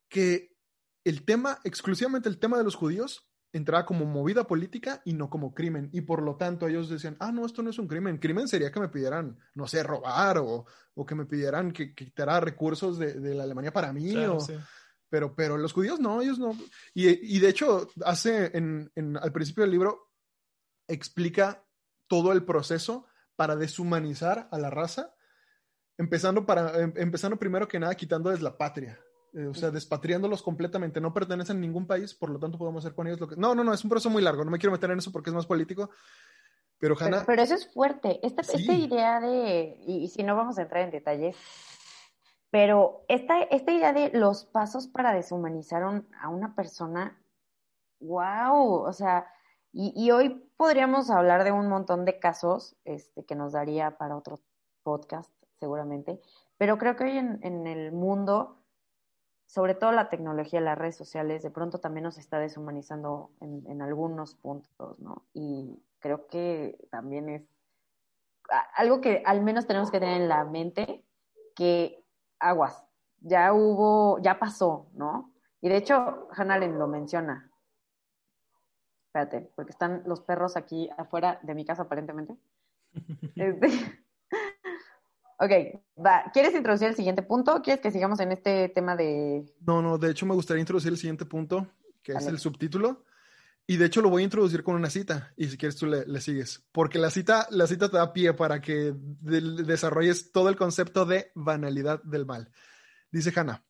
que el tema, exclusivamente el tema de los judíos, entraba como movida política y no como crimen. Y por lo tanto ellos decían, ah, no, esto no es un crimen. Crimen sería que me pidieran, no sé, robar o, o que me pidieran que, quitara recursos de, de, la Alemania para mí. Pero, pero los judíos no, ellos no. Y, y de hecho, hace en, en, al principio del libro, explica todo el proceso para deshumanizar a la raza, empezando, para, em, empezando primero que nada quitándoles la patria. Eh, o sea, despatriándolos completamente, no pertenecen a ningún país, por lo tanto podemos hacer con ellos lo que... No, no, no, es un proceso muy largo, no me quiero meter en eso porque es más político, pero Hanna... Pero, eso es fuerte, esta, esta idea de, y, si no vamos a entrar en detalle, pero esta, esta idea de los pasos para deshumanizar a una persona, wow, o sea, y, hoy podríamos hablar de un montón de casos este, que nos daría para otro podcast, seguramente, pero creo que hoy en, en el mundo sobre todo la tecnología, las redes sociales, de pronto también nos está deshumanizando en, algunos puntos, ¿no? Y creo que también es algo que al menos tenemos que tener en la mente, que aguas, ya hubo, ya pasó, ¿no? Y de hecho, Hannah lo menciona. Espérate, porque están los perros aquí afuera de mi casa aparentemente. [LAUGHS] Este, Ok, va. ¿Quieres introducir el siguiente punto? ¿Quieres que sigamos en este tema de...? No, no, de hecho me gustaría introducir el siguiente punto, que es el subtítulo. Y de hecho lo voy a introducir con una cita, y si quieres tú le, sigues. Porque la cita, la cita te da pie para que desarrolles todo el concepto de banalidad del mal. Dice Hannah,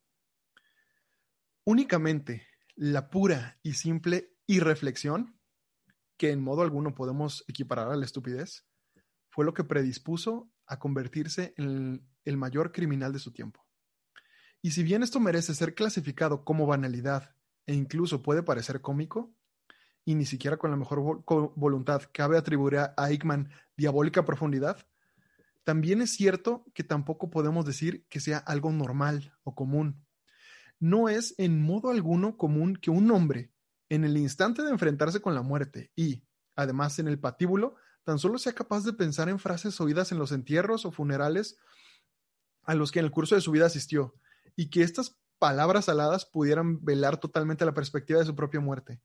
únicamente la pura y simple irreflexión, que en modo alguno podemos equiparar a la estupidez, fue lo que predispuso a convertirse en el mayor criminal de su tiempo. Y si bien esto merece ser clasificado como banalidad e incluso puede parecer cómico, y ni siquiera con la mejor voluntad cabe atribuir a Eichmann diabólica profundidad, también es cierto que tampoco podemos decir que sea algo normal o común. No es en modo alguno común que un hombre, en el instante de enfrentarse con la muerte y, además en el patíbulo, tan solo sea capaz de pensar en frases oídas en los entierros o funerales a los que en el curso de su vida asistió, y que estas palabras aladas pudieran velar totalmente la perspectiva de su propia muerte.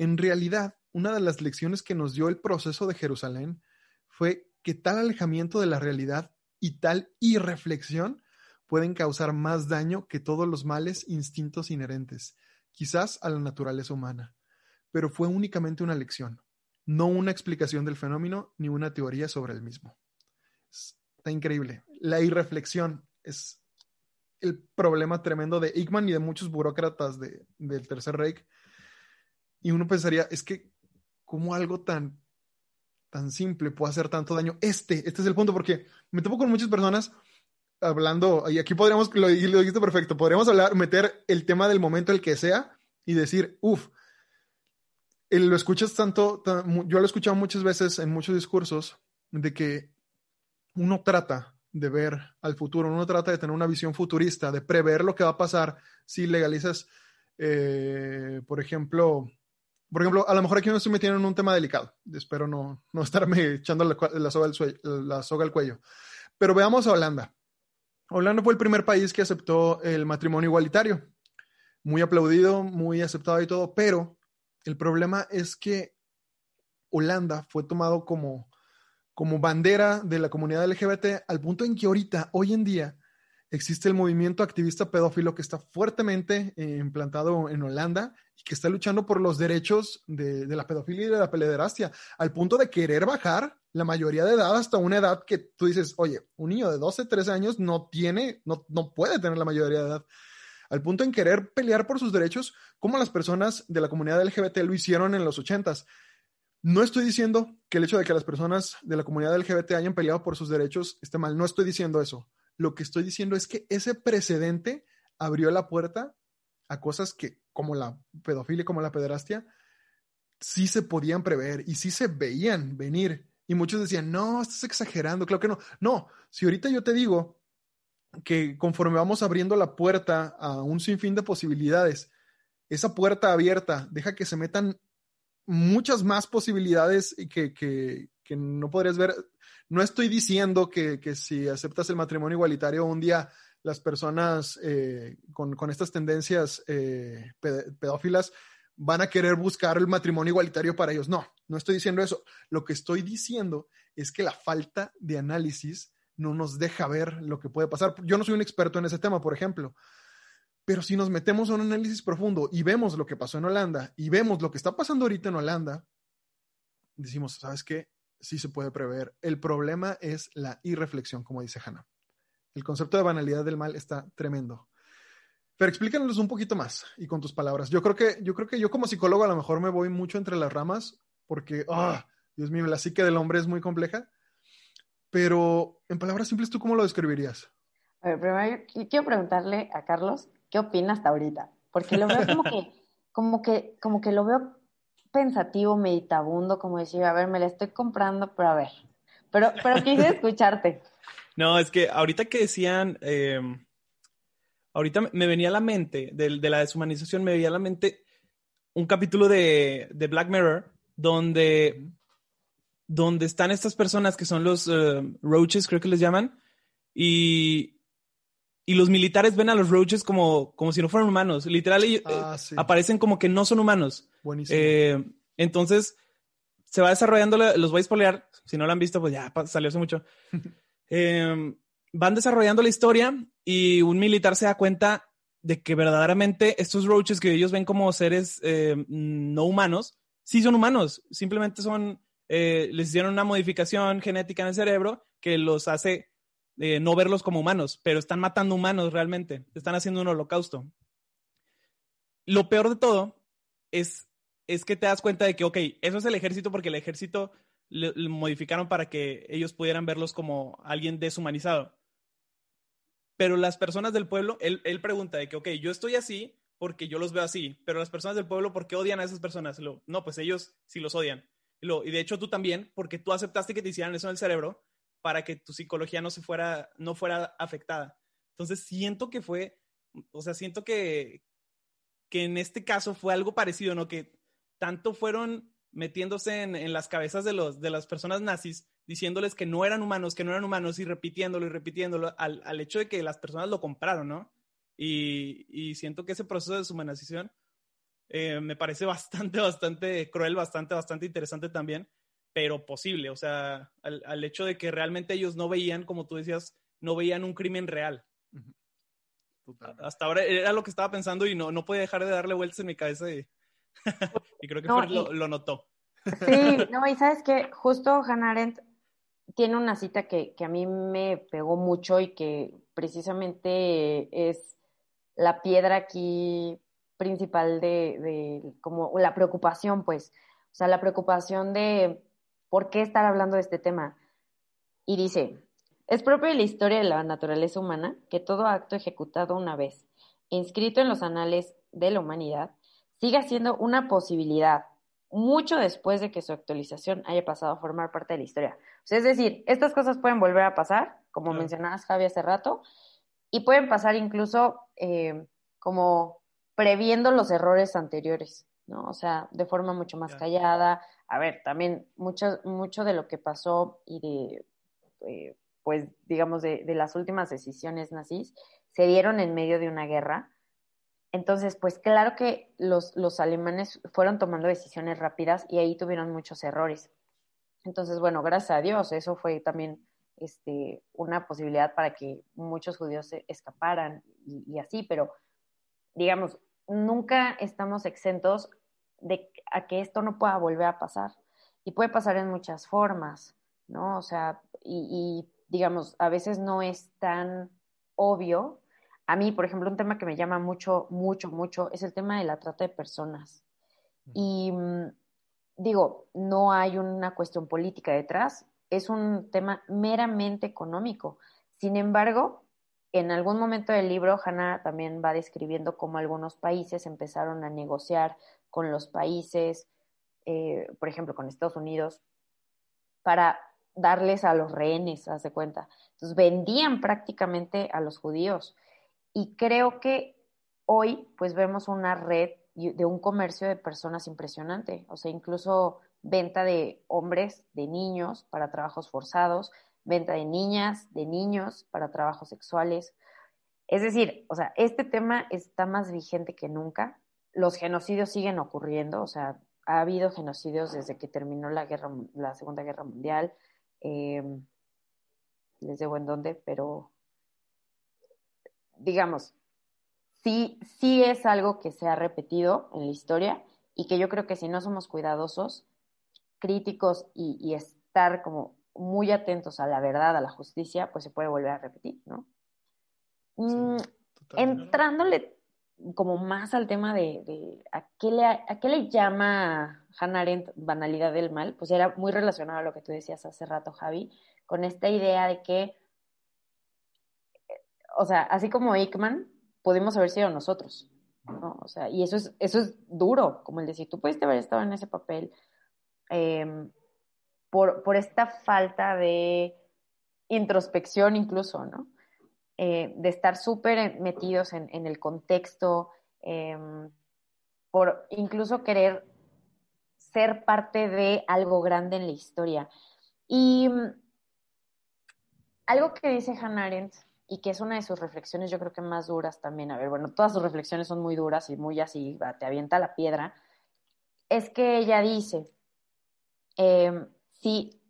En realidad, una de las lecciones que nos dio el proceso de Jerusalén fue que tal alejamiento de la realidad y tal irreflexión pueden causar más daño que todos los males instintos inherentes, quizás a la naturaleza humana. Pero fue únicamente una lección no una explicación del fenómeno ni una teoría sobre el mismo. Está increíble. La irreflexión es el problema tremendo de Eichmann y de muchos burócratas del Tercer Reich. Y uno pensaría, es que, ¿cómo algo tan, tan simple puede hacer tanto daño? Este, este es el punto, porque me topo con muchas personas hablando, y aquí podríamos, lo, lo dijiste perfecto, podríamos hablar, meter el tema del momento el que sea y decir, uff, lo escuchas tanto, yo lo he escuchado muchas veces en muchos discursos, de que uno trata de ver al futuro, uno trata de tener una visión futurista, de prever lo que va a pasar si legalizas, eh, por ejemplo, por ejemplo, a lo mejor aquí me estoy metiendo en un tema delicado. Espero no, no estarme echando la, soga al cuello. Pero veamos a Holanda. Holanda fue el primer país que aceptó el matrimonio igualitario. Muy aplaudido, muy aceptado y todo, pero el problema es que Holanda fue tomado como, como bandera de la comunidad LGBT al punto en que ahorita, hoy en día, existe el movimiento activista pedófilo que está fuertemente eh, implantado en Holanda y que está luchando por los derechos de, la pedofilia y de la pederastia, al punto de querer bajar la mayoría de edad hasta una edad que tú dices, oye, un niño de 12, 13 años no tiene, no, no puede tener la mayoría de edad. Al punto en querer pelear por sus derechos, como las personas de la comunidad LGBT lo hicieron en los 80s. No estoy diciendo que el hecho de que las personas de la comunidad LGBT hayan peleado por sus derechos esté mal, no estoy diciendo eso lo que estoy diciendo es que ese precedente abrió la puerta a cosas que, como la pedofilia, como la pederastia, sí se podían prever y sí se veían venir. Y muchos decían, no, estás exagerando, claro que no. No, si ahorita yo te digo que conforme vamos abriendo la puerta a un sinfín de posibilidades, esa puerta abierta deja que se metan muchas más posibilidades que, que, que no podrías ver no estoy diciendo que, si aceptas el matrimonio igualitario un día las personas eh, con, estas tendencias eh, pedófilas van a querer buscar el matrimonio igualitario para ellos. No, no estoy diciendo eso. Lo que estoy diciendo es que la falta de análisis no nos deja ver lo que puede pasar. Yo no soy un experto en ese tema, por ejemplo, pero si nos metemos a un análisis profundo y vemos lo que pasó en Holanda y vemos lo que está pasando ahorita en Holanda, decimos, ¿sabes qué? Sí se puede prever. El problema es la irreflexión, como dice Hannah. El concepto de banalidad del mal está tremendo. Pero explícanos un poquito más y con tus palabras. Yo creo que yo creo que yo como psicólogo a lo mejor me voy mucho entre las ramas porque, ah, Dios mío, la psique del hombre es muy compleja. Pero en palabras simples, ¿tú cómo lo describirías? A ver, primero quiero preguntarle a Carlos, ¿qué opina hasta ahorita? Porque lo veo como que, como que, como que lo veo pensativo, meditabundo, como decir, a ver, me la estoy comprando, pero a ver. Pero, pero quise [LAUGHS] escucharte. No, es que ahorita que decían, em, ahorita me venía a la mente, de, de, la deshumanización, me venía a la mente un capítulo de, de Black Mirror, donde, donde están estas personas que son los em, roaches, creo que les llaman, y, y los militares ven a los roaches como, como si no fueran humanos. Literal, ah, aparecen como que no son humanos. Buenísimo. Eh, entonces, se va desarrollando, los voy a spoilear. Si no lo han visto, pues ya salió hace mucho. [LAUGHS] Em, van desarrollando la historia y un militar se da cuenta de que verdaderamente estos roaches que ellos ven como seres eh, no humanos, sí son humanos. Simplemente son, eh, les hicieron una modificación genética en el cerebro que los hace no verlos como humanos, pero están matando humanos realmente, están haciendo un holocausto. Lo peor de todo es, es que te das cuenta de que, ok, eso es el ejército porque el ejército lo modificaron para que ellos pudieran verlos como alguien deshumanizado. Pero las personas del pueblo, él, él pregunta de que, ok, yo estoy así porque yo los veo así, pero las personas del pueblo, ¿por qué odian a esas personas? Lo, no, pues ellos sí los odian. Lo, y de hecho tú también, porque tú aceptaste que te hicieran eso en el cerebro, para que tu psicología no se fuera, no fuera afectada. Entonces siento que fue, o sea, siento que, que en este caso fue algo parecido, ¿no? Que tanto fueron metiéndose en, las cabezas de, los, de las personas nazis, diciéndoles que no eran humanos, que no eran humanos, y repitiéndolo y repitiéndolo, al, al hecho de que las personas lo compraron, ¿no? Y, y siento que ese proceso de deshumanización eh, me parece bastante, [LAUGHS] bastante cruel, bastante, bastante interesante también pero posible, o sea, al, hecho de que realmente ellos no veían, como tú decías, no veían un crimen real. Hasta ahora era lo que estaba pensando y no, no podía dejar de darle vueltas en mi cabeza y, [LAUGHS] creo que lo, notó. Sí, no, y sabes que justo Hannah Arendt tiene una cita que, que, a mí me pegó mucho y que precisamente es la piedra aquí principal de, de como la preocupación, pues, o sea, la preocupación de ¿Por qué estar hablando de este tema? Y dice, es propio de la historia de la naturaleza humana que todo acto ejecutado una vez, inscrito en los anales de la humanidad, siga siendo una posibilidad, mucho después de que su actualización haya pasado a formar parte de la historia. es decir, estas cosas pueden volver a pasar, como mencionabas Javi hace rato, y pueden pasar incluso eh, como previendo los errores anteriores, ¿no? O sea, de forma mucho más callada. A ver, también mucho, mucho de lo que pasó y de, eh, pues, digamos, de, de las últimas decisiones nazis se dieron en medio de una guerra entonces, pues claro que los, los alemanes fueron tomando decisiones rápidas y ahí tuvieron muchos errores. Entonces, bueno, gracias a Dios, eso fue también este, una posibilidad para que muchos judíos se escaparan y, así, pero digamos, nunca estamos exentos de a que esto no pueda volver a pasar. Y puede pasar en muchas formas, ¿no? O sea, y, y digamos, a veces no es tan obvio a mí, por ejemplo, un tema que me llama mucho, mucho, mucho es el tema de la trata de personas. Y mm, digo, no hay una cuestión política detrás, es un tema meramente económico. Sin embargo, en algún momento del libro, Hannah también va describiendo cómo algunos países empezaron a negociar con los países, eh, por ejemplo, con Estados Unidos, para darles a los rehenes, haz de cuenta. Entonces, vendían prácticamente a los judíos. Y creo que hoy pues vemos una red de un comercio de personas impresionante, o sea, incluso venta de hombres, de niños para trabajos forzados, venta de niñas, de niños para trabajos sexuales. Es decir, o sea, este tema está más vigente que nunca. Los genocidios siguen ocurriendo, o sea, ha habido genocidios desde que terminó la guerra, la Segunda Guerra Mundial. Eh, les debo en dónde, pero digamos, sí, sí es algo que se ha repetido en la historia y que yo creo que si no somos cuidadosos, críticos y, estar como muy atentos a la verdad, a la justicia, pues se puede volver a repetir, ¿no? Mm, entrándole como más al tema de, a, qué le, a qué le llama Hannah Arendt banalidad del mal, pues era muy relacionado a lo que tú decías hace rato, Javi, con esta idea de que o sea, así como Eichmann, pudimos haber sido nosotros, ¿no? O sea, y eso es, eso es duro, como el decir, tú pudiste haber estado en ese papel em, por, por, esta falta de introspección incluso, ¿no? Eh, de estar súper metidos en, el contexto, em, por incluso querer ser parte de algo grande en la historia. Y mm, algo que dice Hannah Arendt y que es una de sus reflexiones yo creo que más duras también, a ver, bueno, todas sus reflexiones son muy duras y muy así, te avienta la piedra, es que ella dice, em, si,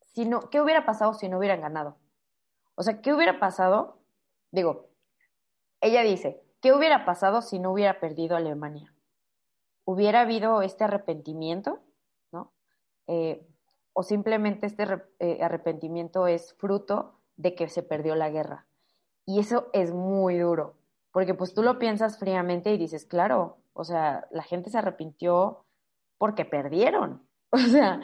si no, ¿qué hubiera pasado si no hubieran ganado? O sea, ¿qué hubiera pasado? Digo, ella dice, ¿qué hubiera pasado si no hubiera perdido Alemania? ¿Hubiera habido este arrepentimiento? ¿No? Eh, o simplemente este eh, arrepentimiento es fruto de que se perdió la guerra. Y eso es muy duro, porque pues tú lo piensas fríamente y dices, claro, o sea, la gente se arrepintió porque perdieron. [LAUGHS] O sea,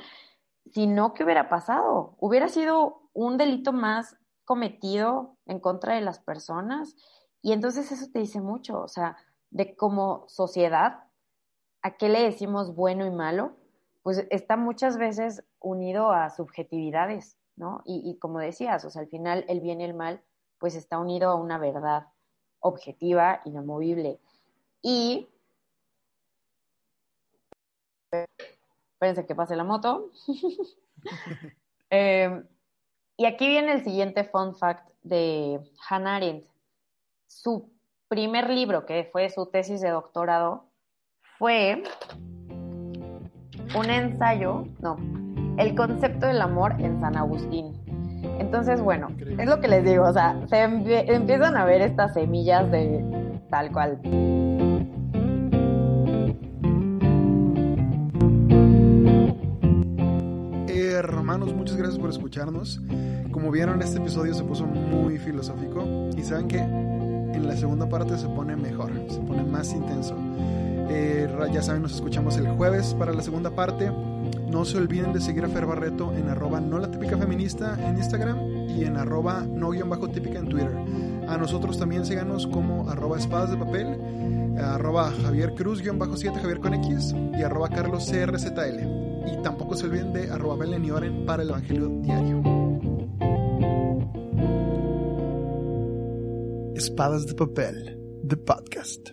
si no, ¿qué hubiera pasado? Hubiera sido un delito más cometido en contra de las personas. Y entonces eso te dice mucho, o sea, de como sociedad, ¿a qué le decimos bueno y malo? Pues está muchas veces unido a subjetividades, ¿no? Y, y como decías, o sea, al final el bien y el mal pues está unido a una verdad objetiva, inamovible. Y espérense que pase la moto. [LAUGHS] [LAUGHS] Em, y aquí viene el siguiente fun fact de Hannah Arendt. Su primer libro, que fue su tesis de doctorado, fue un ensayo, no, el concepto del amor en San Agustín. Entonces, bueno, es lo que les digo, o sea, se empiezan a ver estas semillas de tal cual. Hermanos, muchas gracias por escucharnos. Como vieron, este episodio se puso muy filosófico y saben que en la segunda parte se pone mejor, se pone más intenso. Eh, ya saben, nos escuchamos el jueves para la segunda parte. No se olviden de seguir a Fer Barreto en arroba no la típica feminista en Instagram y en arroba no guion bajo típica en Twitter. A nosotros también síganos como arroba espadas de papel. arroba Javier Cruz-7 Javier con X y arroba Carlos CRZL. Y tampoco se olviden de arroba y Oren para el Evangelio Diario. Espadas de Papel, The Podcast.